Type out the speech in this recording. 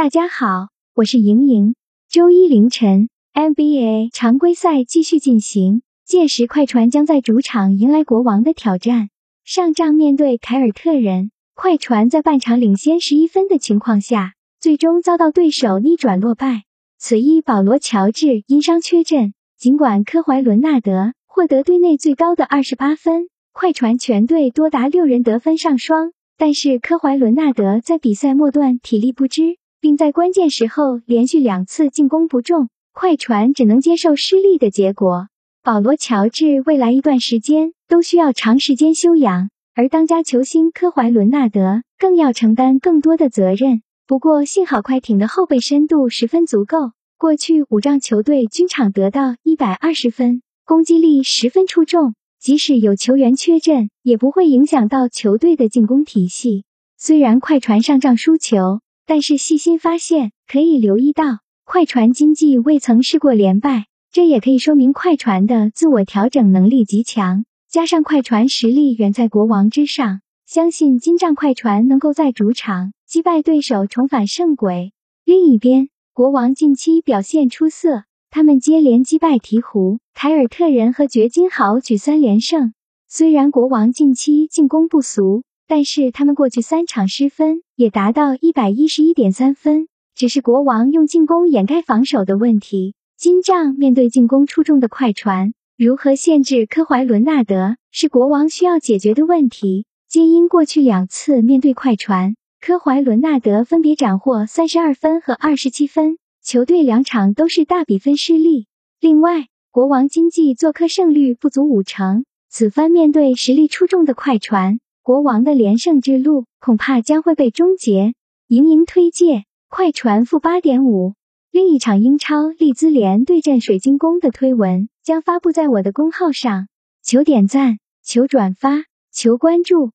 大家好，我是莹莹。周一凌晨，NBA 常规赛继续进行，届时快船将在主场迎来国王的挑战。上仗面对凯尔特人，快船在半场领先十一分的情况下，最终遭到对手逆转落败。此役保罗·乔治因伤缺阵，尽管科怀伦纳德获得队内最高的二十八分，快船全队多达六人得分上双。但是科怀伦纳德在比赛末段体力不支，并在关键时候连续两次进攻不中，快船只能接受失利的结果。保罗·乔治未来一段时间都需要长时间休养，而当家球星科怀伦纳德更要承担更多的责任。不过幸好快艇的后备深度十分足够，过去五仗球队均场得到一百二十分，攻击力十分出众。即使有球员缺阵，也不会影响到球队的进攻体系。虽然快船上仗输球，但是细心发现可以留意到，快船今季未曾试过连败，这也可以说明快船的自我调整能力极强。加上快船实力远在国王之上，相信金帐快船能够在主场击败对手，重返胜轨。另一边，国王近期表现出色。他们接连击败鹈鹕、凯尔特人和掘金豪举三连胜。虽然国王近期进攻不俗，但是他们过去三场失分也达到一百一十一点三分。只是国王用进攻掩盖防守的问题。金帐面对进攻出众的快船，如何限制科怀伦纳德是国王需要解决的问题。皆因过去两次面对快船，科怀伦纳德分别斩获三十二分和二十七分。球队两场都是大比分失利。另外，国王经济做客胜率不足五成，此番面对实力出众的快船，国王的连胜之路恐怕将会被终结。盈盈推介快船负八点五。另一场英超利兹联对阵水晶宫的推文将发布在我的公号上，求点赞，求转发，求关注。